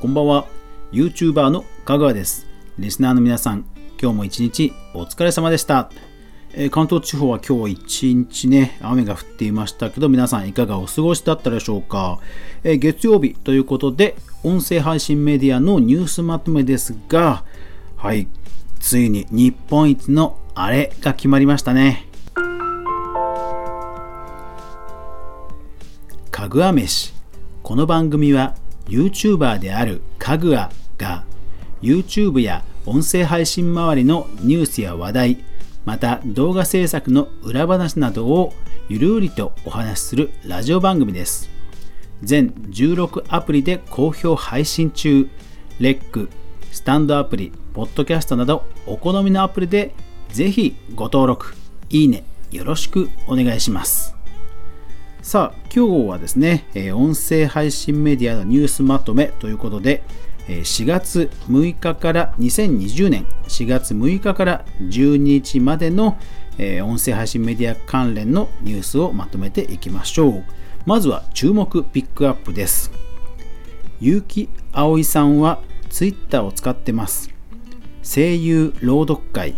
こんばんは。YouTuber の香川です。リスナーの皆さん今日も一日お疲れ様でした、えー関東地方は今日一日ね雨が降っていましたけど皆さんいかがお過ごしだったでしょうか、えー月曜日ということで音声配信メディアのニュースまとめですがはいついに日本一のあれが決まりましたね。かぐわ飯。この番組は YouTuber であるかぐわが YouTube や音声配信周りのニュースや話題また動画制作の裏話などをゆるりとお話しするラジオ番組です。全16アプリで好評配信中。レックスタンドアプリポッドキャストなどお好みのアプリでぜひご登録いいねよろしくお願いします。さあ今日はですね、えー音声配信メディアのニュースまとめということで、えー4月6日から2020年4月6日から12日までの、えー音声配信メディア関連のニュースをまとめていきましょう。まずは注目ピックアップです。結城葵さんはツイッターを使ってます。声優朗読会。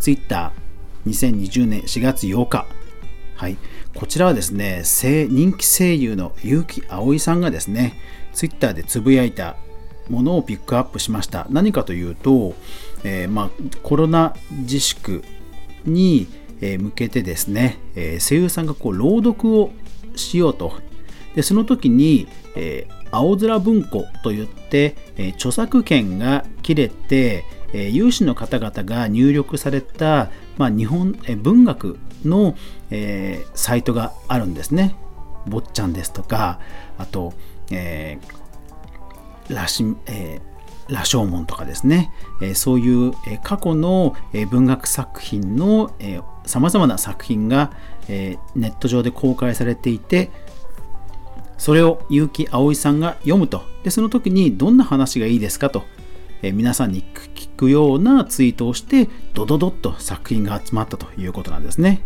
ツイッター2020年4月8日。はい、こちらはですね人気声優の結城葵さんがですねツイッターでつぶやいたものをピックアップしました。何かというと、えーまあ、コロナ自粛に向けてですね、えー声優さんがこう朗読をしようと。でその時に、えー青空文庫といって、え著作権が切れて、え有志の方々が入力された、まあ、日本、え文学の、えーサイトがあるんですね。坊ちゃんですとかあと、えー羅針えー羅生門とかですね、えーそういう、え過去の、え文学作品のさまざまな作品が、えネット上で公開されていてそれを結城葵さんが読むとでその時にどんな話がいいですかと、え皆さんに聞くようなツイートをしてドドドッと作品が集まったということなんですね。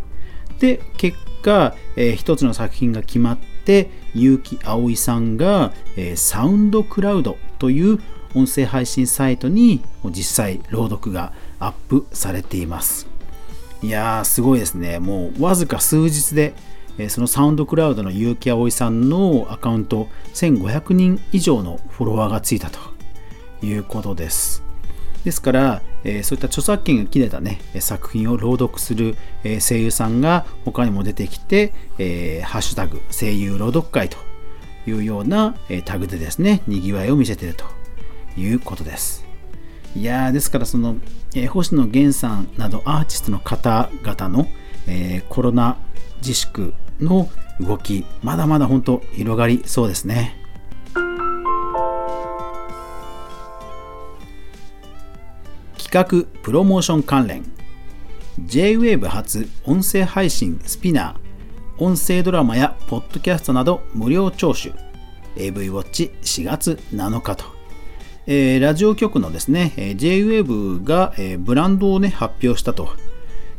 で結果、えー一つの作品が決まって結城葵さんが、えーサウンドクラウドという音声配信サイトに実際朗読がアップされています。いやーすごいですね。もうわずか数日で、えそのサウンドクラウドの結城葵さんのアカウント1500人以上のフォロワーがついたということです。ですから、えーそういった著作権が切れたね、作品を朗読する、えー声優さんが他にも出てきて、えーハッシュタグ声優朗読会というような、えタグでですね、にぎわいを見せているということです。いやですからその、えー星野源さんなどアーティストの方々の、えーコロナ自粛の動き、まだまだ本当広がりそうですね。企画プロモーション関連。J-WAVE 初音声配信スピナー音声ドラマやポッドキャストなど無料聴取。AV ウォッチ4月7日と、えーラジオ局のですね J-WAVE が、えーブランドをね発表したと、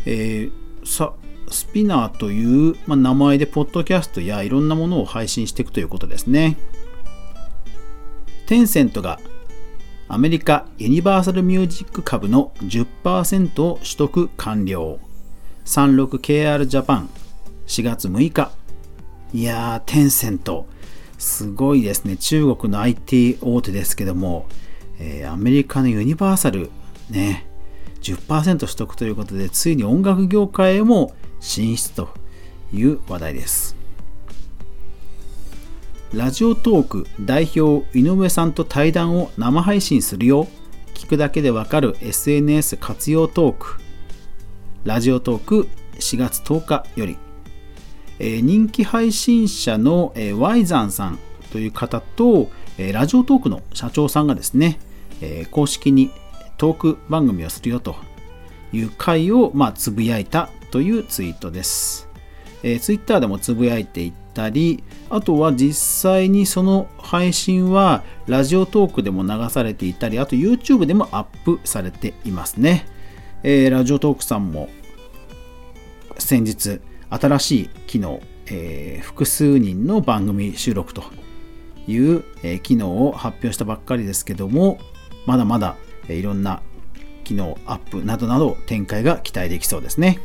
えーさスピナーという、まあ、名前でポッドキャストやいろんなものを配信していくということですね。テンセントがアメリカユニバーサルミュージック株の10%を取得完了。36KR ジャパン4月6日。いやーテンセント。すごいですね。中国の IT 大手ですけども、えーアメリカのユニバーサルね10%取得ということでついに音楽業界へも進出という話題です。ラジオトーク代表井上さんと対談を生配信するよ。聞くだけでわかる SNS 活用トーク。ラジオトーク4月10日より、えー人気配信者の、えー、ワイザンさんという方と、えーラジオトークの社長さんがですね、えー公式にトーク番組をするよという回を、まあ、つぶやいたというツイートです。えー、ツイッターでもつぶやいていたり、あとは実際にその配信はラジオトークでも流されていたり、あと YouTube でもアップされていますね。えーラジオトークさんも先日新しい機能、えー複数人の番組収録という、え機能を発表したばっかりですけども、まだまだ、えいろんな機能アップなどなど展開が期待できそうですね。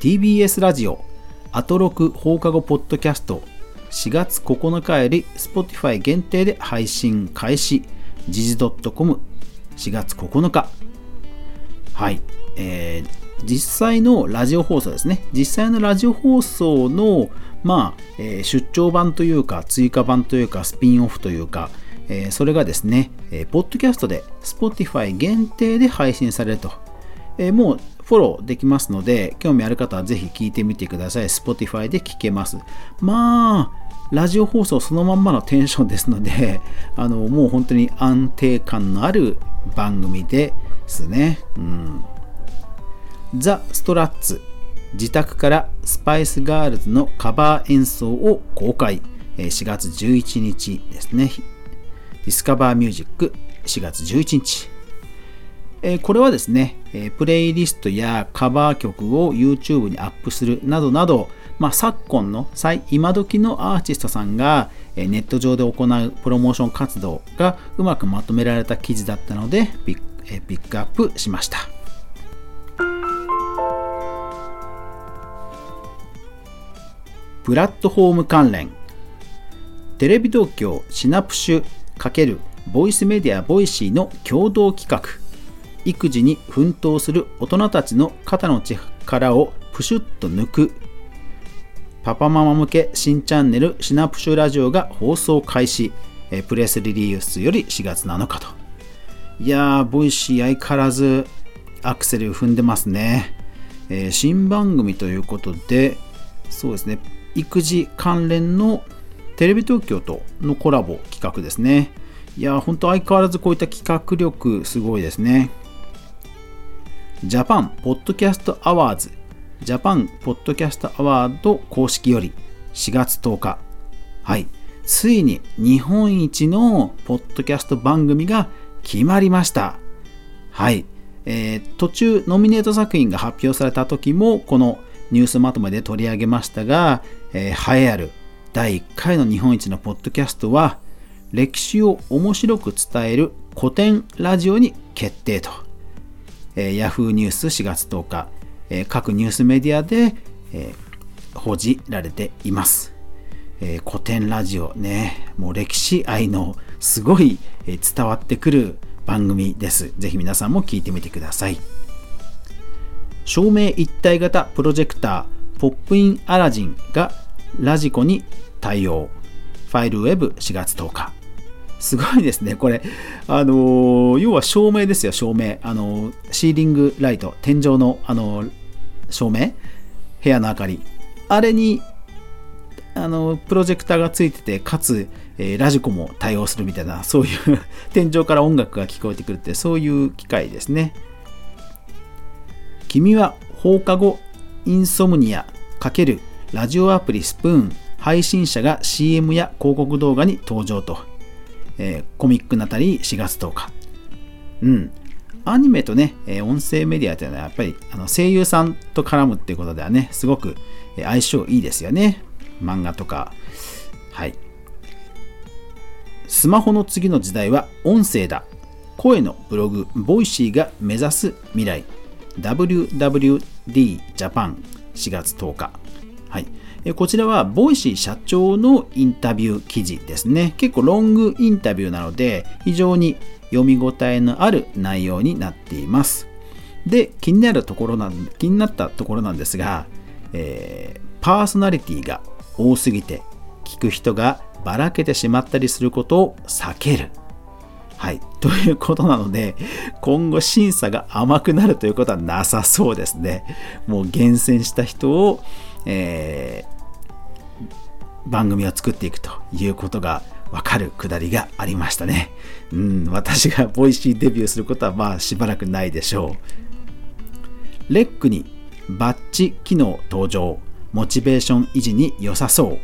TBS ラジオアトロク放課後ポッドキャスト4月9日より Spotify 限定で配信開始。時事 .com4 月9日。はい、えー、実際のラジオ放送ですね。実際のラジオ放送のまあ、えー、出張版というか追加版というかスピンオフというか、えー、それがですね、えー、ポッドキャストで Spotify 限定で配信されると、えー、もうフォローできますので、興味ある方はぜひ聞いてみてください。Spotify で聞けます。まあ、ラジオ放送そのまんまのテンションですので、あのもう本当に安定感のある番組ですね。うん、 The Struts 自宅からスパイスガールズのカバー演奏を公開4月11日ですね Discover Music 4月11日えこれはですね、えプレイリストやカバー曲を YouTube にアップするなどなど、まあ、昨今の最今時のアーティストさんがえネット上で行うプロモーション活動がうまくまとめられた記事だったのでえピックアップしました。プラットフォーム関連テレビ東京シナプシュ×ボイスメディア Voicy の共同企画育児に奮闘する大人たちの肩の力をプシュッと抜く。パパママ向け新チャンネルシナプシュラジオが放送開始。プレスリリースより4月7日と。いやー Voicy 相変わらずアクセル踏んでますね、えー、新番組ということでそうですね。育児関連のテレビ東京とのコラボ企画ですね。いやー本当相変わらずこういった企画力すごいですね。Japan Podcast Awards Japan Podcast Award 公式より4月10日はい。ついに日本一のポッドキャスト番組が決まりました。はい、えー、途中ノミネート作品が発表された時もこのニュースまとめで取り上げましたが、えー、栄えある第1回の日本一のポッドキャストは歴史を面白く伝える古典ラジオに決定と。えー、Yahoo ニュース4月10日、え、各ニュースメディアで、え、報じられています、え古典ラジオねもう歴史愛のすごい、え伝わってくる番組です。ぜひ皆さんも聞いてみてください。照明一体型プロジェクターポップインアラジンがラジコに対応。ファイルウェブ4月10日。すごいですね、これ。あのー、要は照明ですよ、照明。あのー、シーリングライト、天井の、あのー、照明、部屋の明かり。あれに、あのプロジェクターがついてて、かつ、えラジコも対応するみたいな、そういう 天井から音楽が聞こえてくるって、そういう機械ですね。君は放課後インソムニア×ラジオアプリスプーン配信者が CM や広告動画に登場とえー、コミックナタリー4月10日。うん。アニメとね、えー、音声メディアというのはやっぱりあの声優さんと絡むっていうことではね、すごく相性いいですよね。漫画とか。はい。スマホの次の時代は音声だ。声のブログ、 Voicy が目指す未来。WWD Japan 4月10日。はい。こちらは Voicy 社長のインタビュー記事ですね。結構ロングインタビューなので非常に読み応えのある内容になっています。で、気になるところな、気になったところなんですが、えー、パーソナリティが多すぎて聞く人がばらけてしまったりすることを避ける。はい。ということなので、今後審査が甘くなるということはなさそうですね。もう厳選した人を、えー、番組を作っていくということがわかるくだりがありましたね。うん、私が Voicy デビューすることはまあしばらくないでしょう。 Rec. にバッチ機能登場。モチベーション維持に良さそう。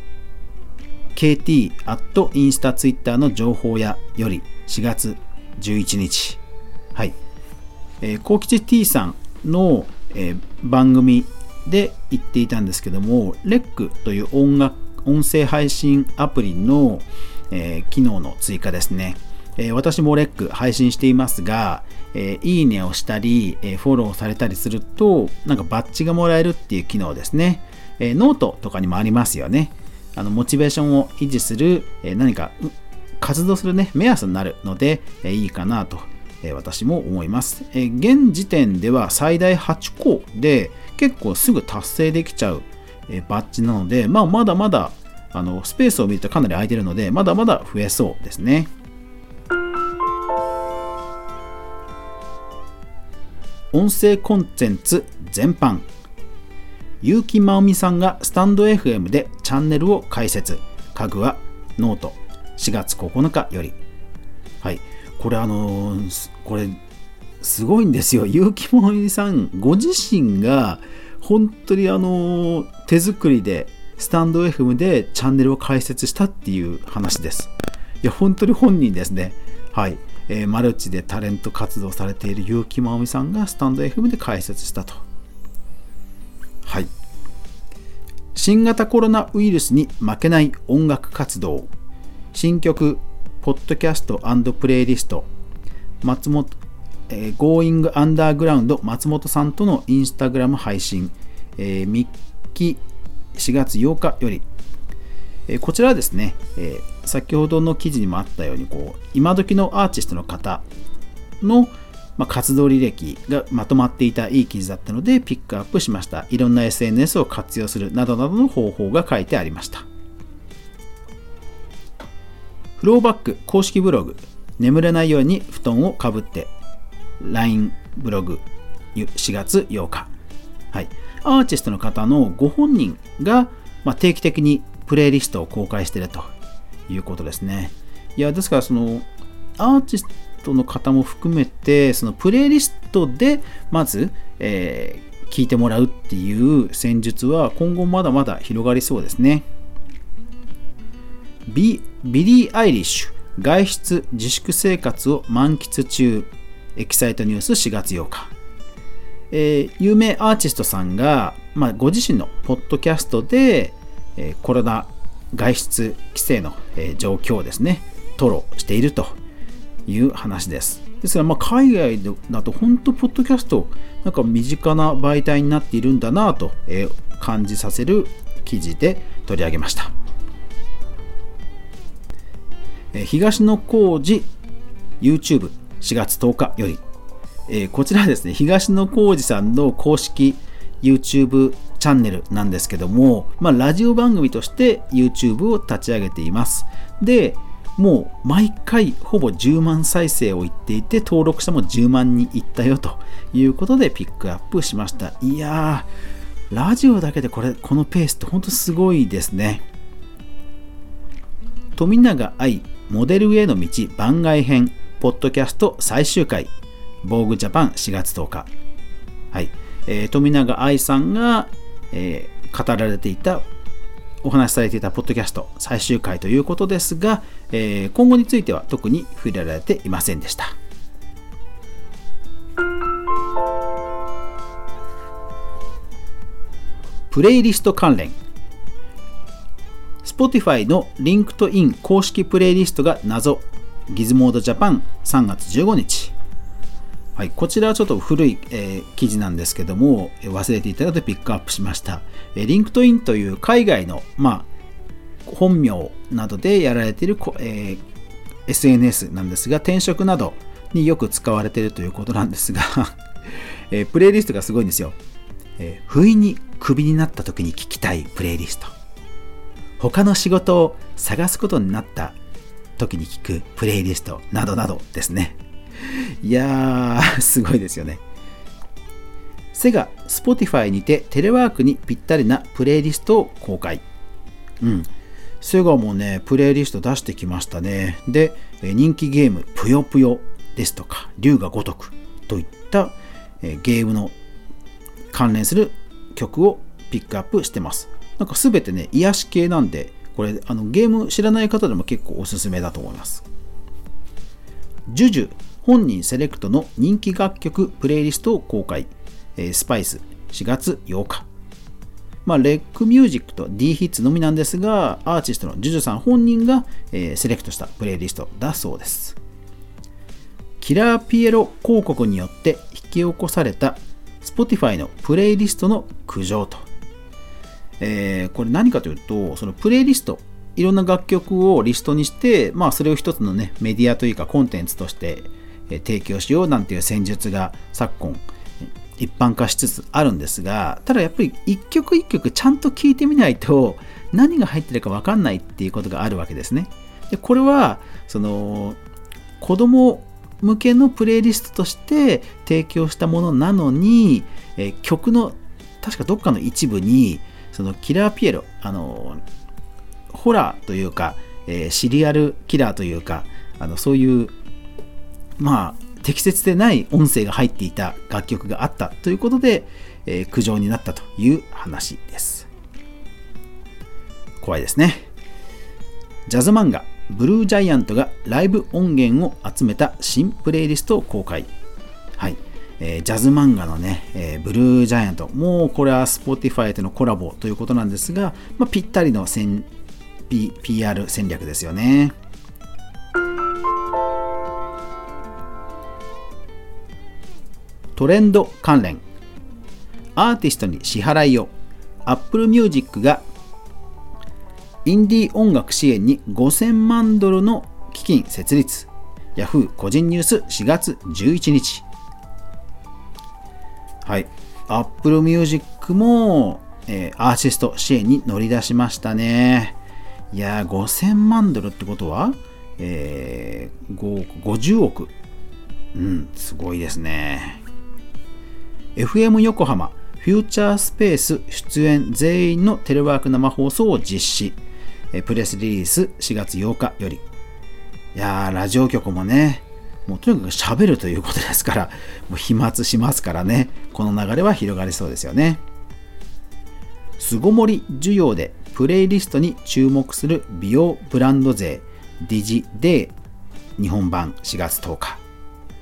KT アットインスタツイッターの情報やより4月11日。はい。えー、幸吉 T さんの、えー、番組で言っていたんですけども、レックという音楽音声配信アプリの、えー、機能の追加ですね。えー、私もレック配信していますが、えー、いいねをしたり、えフォローされたりすると、なんかバッジがもらえるっていう機能ですね。えノートとかにもありますよね。あのモチベーションを維持する、え何か活動するね、目安になるので、えいいかなと、え私も思います、え現時点では最大8個で結構すぐ達成できちゃう、えバッジなので、まあ、まだまだあのスペースを見るとかなり空いてるので、まだまだ増えそうですね。音声コンテンツ全般。結城真央美さんがスタンド FM でチャンネルを開設。家具はノート。4月9日より。はい。これあのー、これすごいんですよ。結城真央美さんご自身が本当にあの、手作りでスタンド FM でチャンネルを開設したっていう話ですいや本当に本人ですねはいえー、マルチでタレント活動されている結城真央美さんがスタンド FM で開設したと。はい。新型コロナウイルスに負けない音楽活動。新曲、ポッドキャストプレイリスト。松本、えー、Going Underground 松本さんとのインスタグラム配信。えー、3期4月8日よりえこちらはですね、え先ほどの記事にもあったようにこう今時のアーティストの方の、まあ活動履歴がまとまっていたいい記事だったのでピックアップしましたいろんな SNS を活用するなどなどの方法が書いてありましたフローバック公式ブログ眠れないように布団をかぶって LINE ブログ4月8日はいアーティストの方のご本人が、まあ定期的にプレイリストを公開しているということですね。いや、ですからそのアーティストの方も含めて、そのプレイリストでまず、えー、聞いてもらうっていう戦術は今後まだまだ広がりそうですね。ビビリー・アイリッシュ外出自粛生活を満喫中エキサイトニュース4月8日、えー、有名アーティストさんが、まあ、ご自身のポッドキャストで、えコロナ外出規制の、え状況をですね、吐露しているという話です。ですが、まあ、海外だと本当、ポッドキャスト、なんか身近な媒体になっているんだなと、え感じさせる記事で取り上げました。え東野幸治 YouTube 4月10日より、えこちらですね、東野幸治さんの公式 YouTube チャンネルなんですけども、まあ、ラジオ番組として YouTube を立ち上げています。で、もう毎回ほぼ10万再生を言っていて、登録者も10万人いったよということでピックアップしました。いやー、ラジオだけでこれ、このペースって本当すごいですね。富永愛モデルへの道番外編ポッドキャスト最終回。防具ジャパン4月10日。はい、えー、富永愛さんがえー、語られていたお話しされていたポッドキャスト最終回ということですが、えー、今後については特に触れられていませんでした。プレイリスト関連。Spotify の LinkedIn 公式プレイリストが謎。 Gizmodo Japan 3月15日はい、こちらはちょっと古い、えー、記事なんですけども、忘れていたのでピックアップしました。えー、 LinkedIn という海外の、まあ、本名などでやられている、えー、SNS なんですが、転職などによく使われているということなんですが えー、プレイリストがすごいんですよ。えー、不意にクビになった時に聞きたいプレイリスト。他の仕事を探すことになった時に聞くプレイリストなどなどですね。いやー、すごいですよね。セガ、Spotify にてテレワークにぴったりなプレイリストを公開。うん。セガもね、プレイリスト出してきましたね。で、人気ゲーム、ぷよぷよですとか、龍が如くといったゲームの関連する曲をピックアップしてます。なんかすべてね、癒し系なんで、これあのゲーム知らない方でも結構おすすめだと思います。ジュジュ本人セレクトの人気楽曲プレイリストを公開、えスパイス4月8日、まあ、レックミュージックと D ヒッツのみなんですが、アーティストのジュジュさん本人が、えー、セレクトしたプレイリストだそうです。キラーピエロ広告によって引き起こされた Spotify のプレイリストの苦情と。えー、これ何かというと、そのプレイリスト、いろんな楽曲をリストにして、まあ、それを一つのね、メディアというかコンテンツとして提供しようなんていう戦術が昨今、一般化しつつあるんですがただやっぱり一曲一曲ちゃんと聴いてみないと何が入ってるか分かんないっていうことがあるわけですね。でこれはその子供向けのプレイリストとして提供したものなのに、え曲の確かどっかの一部にそのキラーピエロあのホラーというか、えー、シリアルキラーというかあのそういうまあ適切でない音声が入っていた楽曲があったということで、えー、苦情になったという話です。怖いですね。ジャズ漫画ブルージャイアントがライブ音源を集めた新プレイリストを公開。えー、ジャズ漫画のね、えー、ブルージャイアント。もうこれは Spotify とのコラボということなんですが、まあ、ぴったりの PR 戦略ですよね。トレンド関連。アーティストに支払いを。Apple Music が。インディー音楽支援に5000万ドルの基金設立。Yahoo! 個人ニュース4月11日。はい。Apple Music も、えー、アーティスト支援に乗り出しましたね。いや5000万ドルってことは、えー、50億。うんすごいですね。FM 横浜フューチャースペース出演全員のテレワーク生放送を実施。プレスリリース4月8日より。いやーラジオ局もねもうとにかく喋るということですからもう飛沫しますからね。この流れは広がりそうですよね。巣ごもり需要でプレイリストに注目する美容ブランド税ディジデー日本版4月10日。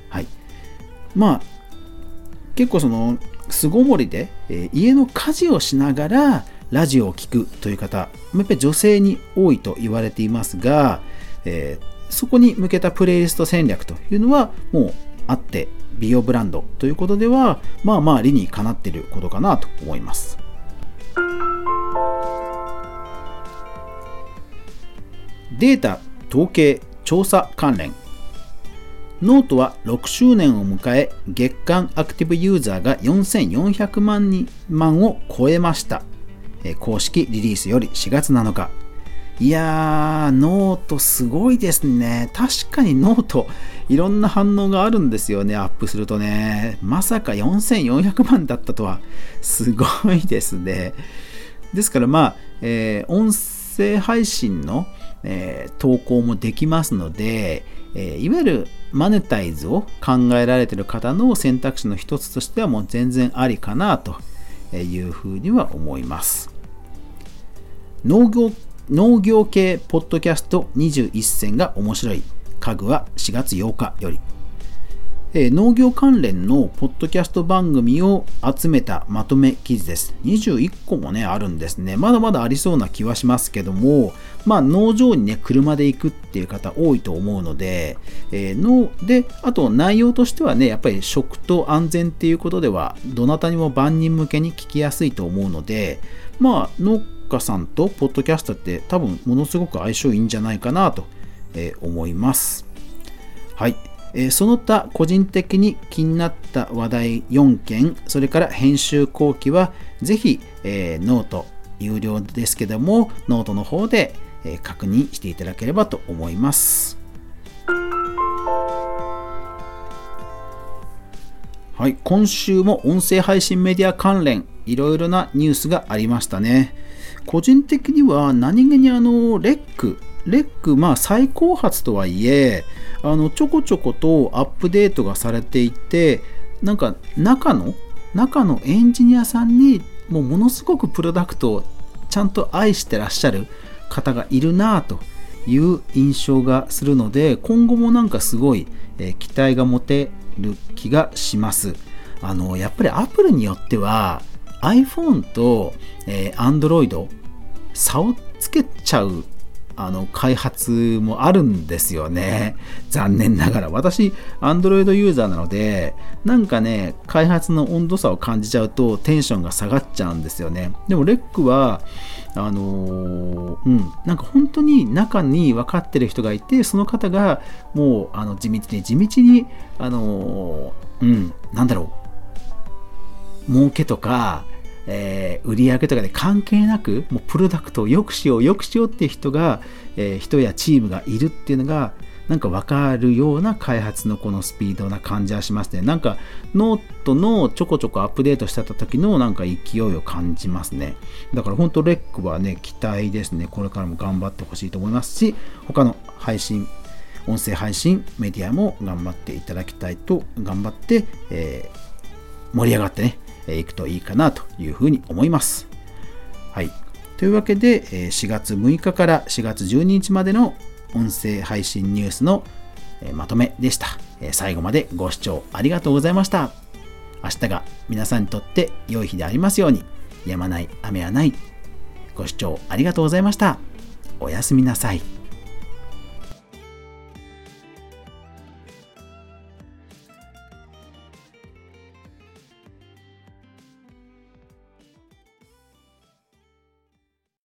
はい。まあ結構その巣ごもりで、えー、家の家事をしながらラジオを聴くという方やっぱり女性に多いと言われていますが、えー、そこに向けたプレイリスト戦略というのはもうあって美容ブランドということではまあまあ理にかなっていることかなと思いますデータ統計調査関連ノートは6周年を迎え、月間アクティブユーザーが4400万人万を超えました。公式リリースより4月7日。いやー、ノートすごいですね。確かに note、いろんな反応があるんですよね、アップするとね。まさか4400万だったとは、すごいですね。ですからまあ、えー、音声配信の、えー、投稿もできますので、えー、いわゆるマネタイズを考えられている方の選択肢の一つとしてはもう全然ありかなというふうには思います。農業農業系ポッドキャスト21選が面白い家具は4月8日よりえ農業関連のポッドキャスト番組を集めたまとめ記事です。21個もね、あるんですね。まだまだありそうな気はしますけども、まあ農場にね、車で行くっていう方多いと思うので、えー、ので、あと内容としてはね、やっぱり食と安全っていうことでは、どなたにも万人向けに聞きやすいと思うので、まあ農家さんとポッドキャストって多分ものすごく相性いいんじゃないかなと思います。はい。その他個人的に気になった話題4件それから編集後記はぜひ、ノート有料ですけどもノートの方で、確認していただければと思いますはい今週も音声配信メディア関連いろいろなニュースがありましたね個人的には何気にあの Rec.レック、まあ最高発とはいえ、あのちょこちょことアップデートがされていて、なんか中の、中のエンジニアさんにもうものすごくプロダクトをちゃんと愛してらっしゃる方がいるなという印象がするので、今後もなんかすごい、え期待が持てる気がします。あの、やっぱりアップリによっては、iPhone と、えー、Android 差をつけちゃうあの開発もあるんですよね。残念ながら。私、Android ユーザーなので、なんかね、開発の温度差を感じちゃうとテンションが下がっちゃうんですよね。でも、レックは、あのー、うん、なんか本当に中に分かってる人がいて、その方がもうあの地道に地道に、あのー、うん、なんだろう、儲けとか、えー、売り上げとかで関係なくもうプロダクトを良くしよう良くしようっていう人が、えー、人やチームがいるっていうのがなんか分かるような開発のこのスピードな感じはしますね。なんかノートのちょこちょこアップデートしてた時のなんか勢いを感じますね。だから本当 Rec. はね、期待ですね。これからも頑張ってほしいと思いますし、他の配信、音声配信メディアも頑張っていただきたいと、頑張って、えー、盛り上がってね、いくといいかなというふうに思います。はい。というわけで、4月6日から4月12日までの音声配信ニュースのまとめでした。最後までご視聴ありがとうございました。明日が皆さんにとって良い日でありますように、やまない雨はない。ご視聴ありがとうございました。おやすみなさい。